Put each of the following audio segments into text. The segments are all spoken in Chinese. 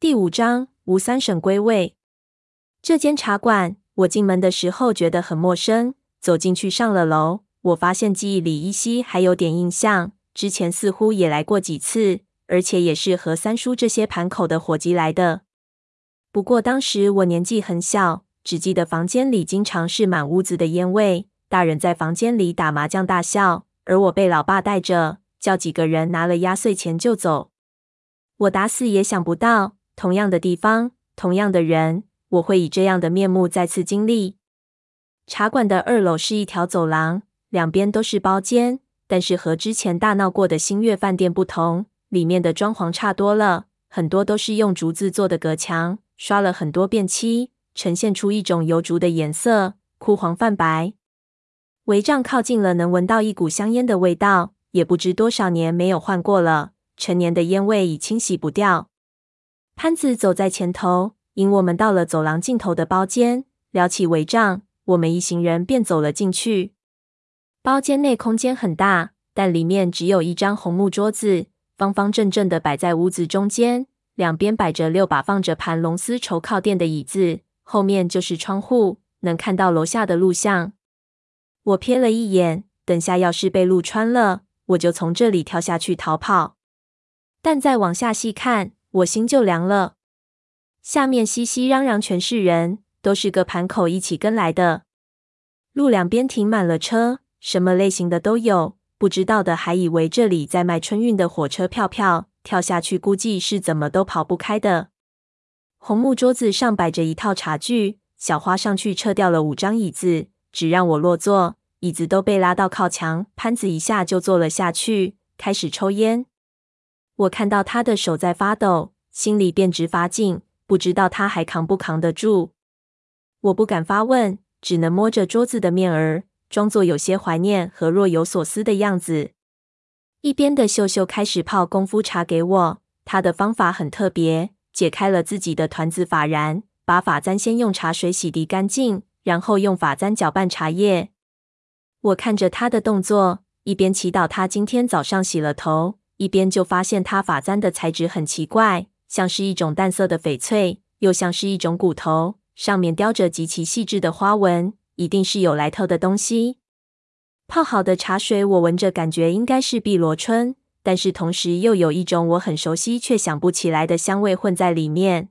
第五章，吴三省归位。这间茶馆，我进门的时候觉得很陌生。走进去，上了楼，我发现记忆里依稀还有点印象，之前似乎也来过几次，而且也是和三叔这些盘口的伙计来的。不过当时我年纪很小，只记得房间里经常是满屋子的烟味，大人在房间里打麻将大笑，而我被老爸带着，叫几个人拿了压岁钱就走。我打死也想不到。同样的地方，同样的人，我会以这样的面目再次经历。茶馆的二楼是一条走廊，两边都是包间，但是和之前大闹过的新月饭店不同，里面的装潢差多了，很多都是用竹子做的隔墙，刷了很多遍漆，呈现出一种油竹的颜色，枯黄泛白。帷帐靠近了，能闻到一股香烟的味道，也不知多少年没有换过了，陈年的烟味已清洗不掉。潘子走在前头，引我们到了走廊尽头的包间，撩起帷帐，我们一行人便走了进去。包间内空间很大，但里面只有一张红木桌子，方方正正的摆在屋子中间，两边摆着六把放着盘龙丝绸靠垫的椅子，后面就是窗户，能看到楼下的录像。我瞥了一眼，等下要是被录穿了，我就从这里跳下去逃跑。但再往下细看，我心就凉了，下面熙熙攘攘全是人，都是个盘口一起跟来的。路两边停满了车，什么类型的都有。不知道的还以为这里在卖春运的火车票票，跳下去估计是怎么都跑不开的。红木桌子上摆着一套茶具，小花上去撤掉了五张椅子，只让我落座，椅子都被拉到靠墙，潘子一下就坐了下去，开始抽烟。我看到他的手在发抖，心里便直发紧，不知道他还扛不扛得住。我不敢发问，只能摸着桌子的面儿，装作有些怀念和若有所思的样子。一边的秀秀开始泡功夫茶给我，她的方法很特别，解开了自己的团子发髯，把发簪先用茶水洗涤干净，然后用发簪搅拌茶叶。我看着她的动作，一边祈祷她今天早上洗了头。一边就发现他发簪的材质很奇怪，像是一种淡色的翡翠，又像是一种骨头，上面雕着极其细致的花纹，一定是有来头的东西。泡好的茶水，我闻着感觉应该是碧螺春，但是同时又有一种我很熟悉却想不起来的香味混在里面。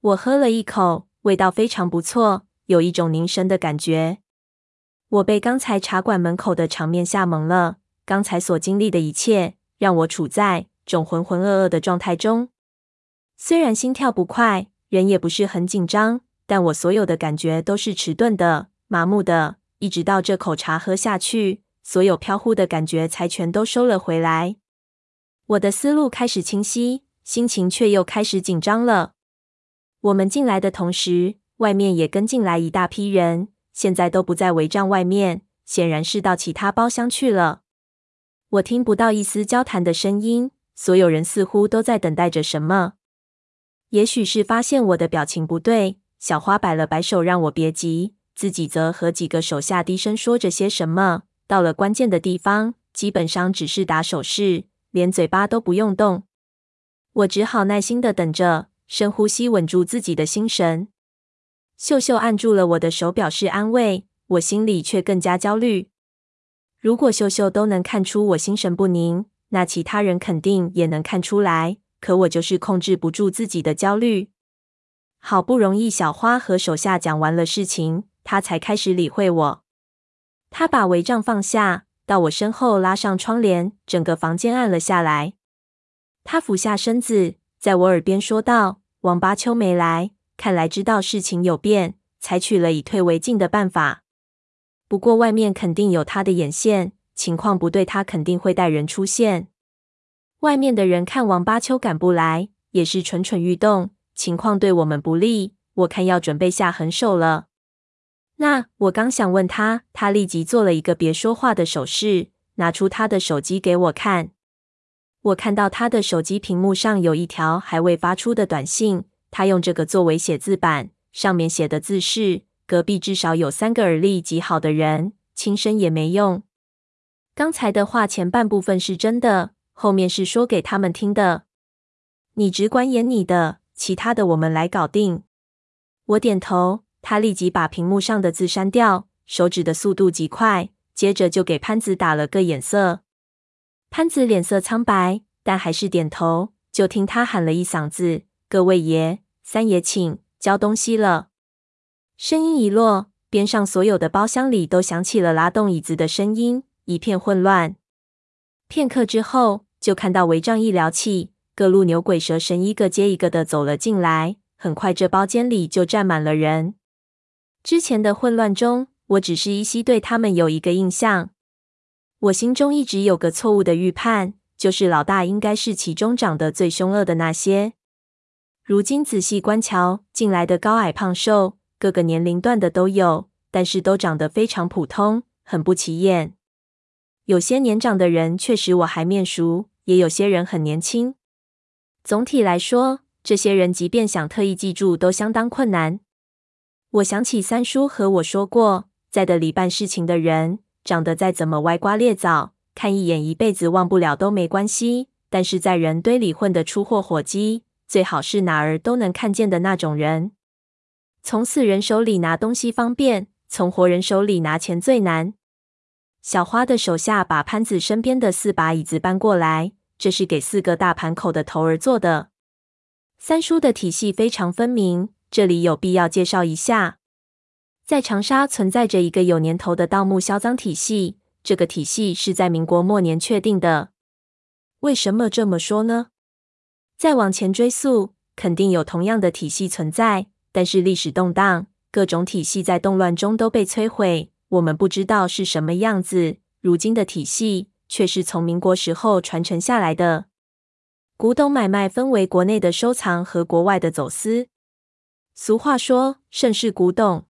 我喝了一口，味道非常不错，有一种凝神的感觉。我被刚才茶馆门口的场面吓懵了，刚才所经历的一切。让我处在种浑浑噩噩的状态中，虽然心跳不快，人也不是很紧张，但我所有的感觉都是迟钝的、麻木的。一直到这口茶喝下去，所有飘忽的感觉才全都收了回来。我的思路开始清晰，心情却又开始紧张了。我们进来的同时，外面也跟进来一大批人，现在都不在围帐外面，显然是到其他包厢去了。我听不到一丝交谈的声音，所有人似乎都在等待着什么。也许是发现我的表情不对，小花摆了摆手让我别急，自己则和几个手下低声说着些什么。到了关键的地方，基本上只是打手势，连嘴巴都不用动。我只好耐心的等着，深呼吸，稳住自己的心神。秀秀按住了我的手，表示安慰，我心里却更加焦虑。如果秀秀都能看出我心神不宁，那其他人肯定也能看出来。可我就是控制不住自己的焦虑。好不容易，小花和手下讲完了事情，她才开始理会我。她把帷帐放下，到我身后拉上窗帘，整个房间暗了下来。她俯下身子，在我耳边说道：“王八秋没来，看来知道事情有变，采取了以退为进的办法。”不过外面肯定有他的眼线，情况不对，他肯定会带人出现。外面的人看王八秋赶不来，也是蠢蠢欲动，情况对我们不利，我看要准备下狠手了。那我刚想问他，他立即做了一个别说话的手势，拿出他的手机给我看。我看到他的手机屏幕上有一条还未发出的短信，他用这个作为写字板，上面写的字是。隔壁至少有三个耳力极好的人，轻声也没用。刚才的话前半部分是真的，后面是说给他们听的。你只管演你的，其他的我们来搞定。我点头，他立即把屏幕上的字删掉，手指的速度极快，接着就给潘子打了个眼色。潘子脸色苍白，但还是点头。就听他喊了一嗓子：“各位爷，三爷请交东西了。”声音一落，边上所有的包厢里都响起了拉动椅子的声音，一片混乱。片刻之后，就看到帷帐一撩起，各路牛鬼蛇神一个接一个的走了进来。很快，这包间里就站满了人。之前的混乱中，我只是依稀对他们有一个印象。我心中一直有个错误的预判，就是老大应该是其中长得最凶恶的那些。如今仔细观瞧，进来的高矮胖瘦，各个年龄段的都有，但是都长得非常普通，很不起眼。有些年长的人确实我还面熟，也有些人很年轻。总体来说，这些人即便想特意记住，都相当困难。我想起三叔和我说过，在的里办事情的人。长得再怎么歪瓜裂枣，看一眼一辈子忘不了都没关系。但是在人堆里混得出货火鸡，最好是哪儿都能看见的那种人。从死人手里拿东西方便，从活人手里拿钱最难。小花的手下把潘子身边的四把椅子搬过来，这是给四个大盘口的头儿坐的。三叔的体系非常分明，这里有必要介绍一下。在长沙存在着一个有年头的盗墓销赃体系，这个体系是在民国末年确定的。为什么这么说呢？再往前追溯，肯定有同样的体系存在，但是历史动荡，各种体系在动乱中都被摧毁，我们不知道是什么样子。如今的体系却是从民国时候传承下来的。古董买卖分为国内的收藏和国外的走私。俗话说：“盛世古董。”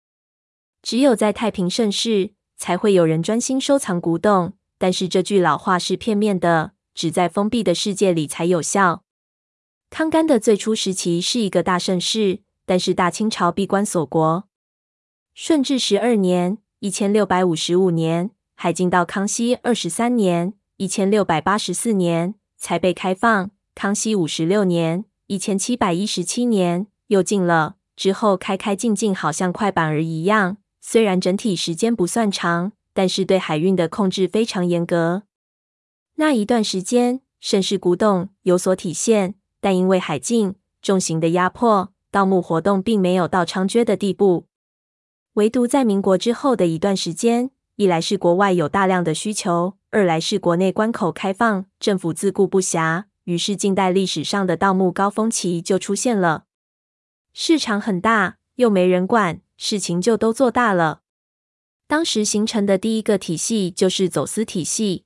只有在太平盛世，才会有人专心收藏古董。但是这句老话是片面的，只在封闭的世界里才有效。康干的最初时期是一个大盛世，但是大清朝闭关锁国。顺治十二年（一千六百五十五年），海禁到康熙二十三年（一千六百八十四年）才被开放。康熙五十六年（一千七百一十七年）又禁了，之后开开禁禁，好像快板儿一样。虽然整体时间不算长，但是对海运的控制非常严格。那一段时间，盛世古董有所体现，但因为海禁、重刑的压迫，盗墓活动并没有到猖獗的地步。唯独在民国之后的一段时间，一来是国外有大量的需求，二来是国内关口开放，政府自顾不暇，于是近代历史上的盗墓高峰期就出现了。市场很大，又没人管。事情就都做大了。当时形成的第一个体系就是走私体系。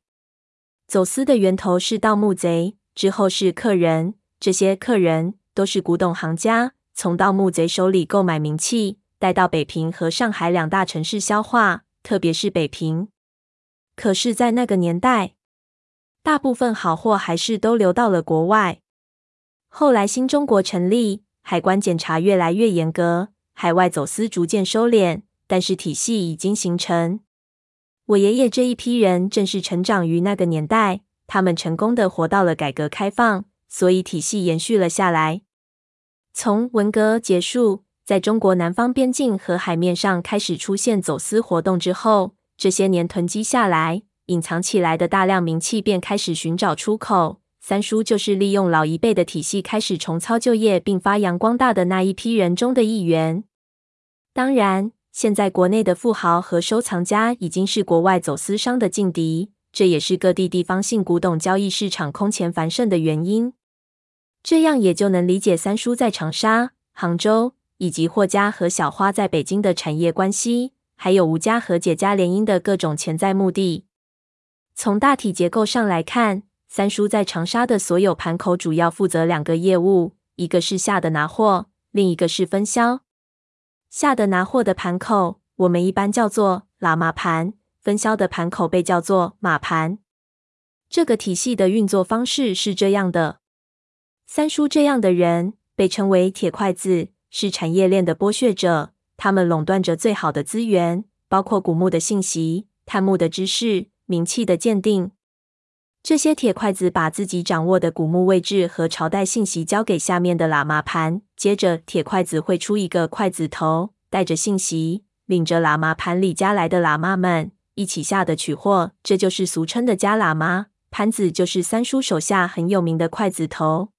走私的源头是盗墓贼，之后是客人。这些客人都是古董行家，从盗墓贼手里购买名器，带到北平和上海两大城市消化，特别是北平。可是，在那个年代，大部分好货还是都流到了国外。后来新中国成立，海关检查越来越严格。海外走私逐渐收敛，但是体系已经形成。我爷爷这一批人正是成长于那个年代，他们成功的活到了改革开放，所以体系延续了下来。从文革结束，在中国南方边境和海面上开始出现走私活动之后，这些年囤积下来、隐藏起来的大量名器便开始寻找出口。三叔就是利用老一辈的体系开始重操旧业并发扬光大的那一批人中的一员。当然，现在国内的富豪和收藏家已经是国外走私商的劲敌，这也是各地地方性古董交易市场空前繁盛的原因。这样也就能理解三叔在长沙、杭州以及霍家和小花在北京的产业关系，还有吴家和解家联姻的各种潜在目的。从大体结构上来看。三叔在长沙的所有盘口主要负责两个业务，一个是下的拿货，另一个是分销。下的拿货的盘口，我们一般叫做喇嘛盘；分销的盘口被叫做马盘。这个体系的运作方式是这样的：三叔这样的人被称为铁筷子，是产业链的剥削者。他们垄断着最好的资源，包括古墓的信息、探墓的知识、名器的鉴定。这些铁筷子把自己掌握的古墓位置和朝代信息交给下面的喇嘛盘，接着铁筷子会出一个筷子头，带着信息，领着喇嘛盘里加来的喇嘛们一起下的取货，这就是俗称的加喇嘛。盘子就是三叔手下很有名的筷子头。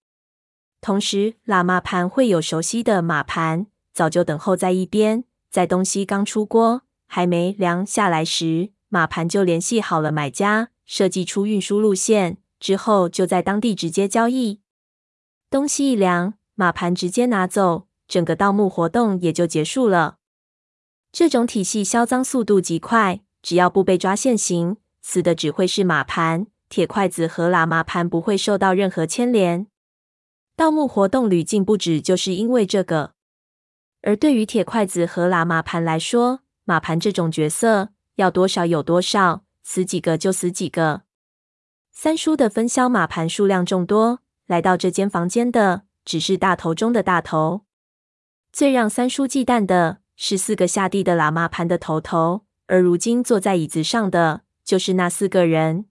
同时，喇嘛盘会有熟悉的马盘，早就等候在一边，在东西刚出锅，还没凉下来时，马盘就联系好了买家。设计出运输路线之后，就在当地直接交易。东西一凉，马盘直接拿走，整个盗墓活动也就结束了。这种体系销赃速度极快，只要不被抓现行，死的只会是马盘、铁筷子和喇嘛盘，不会受到任何牵连。盗墓活动屡禁不止，就是因为这个。而对于铁筷子和喇嘛盘来说，马盘这种角色要多少有多少。死几个就死几个。三叔的分销马盘数量众多，来到这间房间的只是大头中的大头。最让三叔忌惮的是四个下地的喇嘛盘的头头，而如今坐在椅子上的就是那四个人。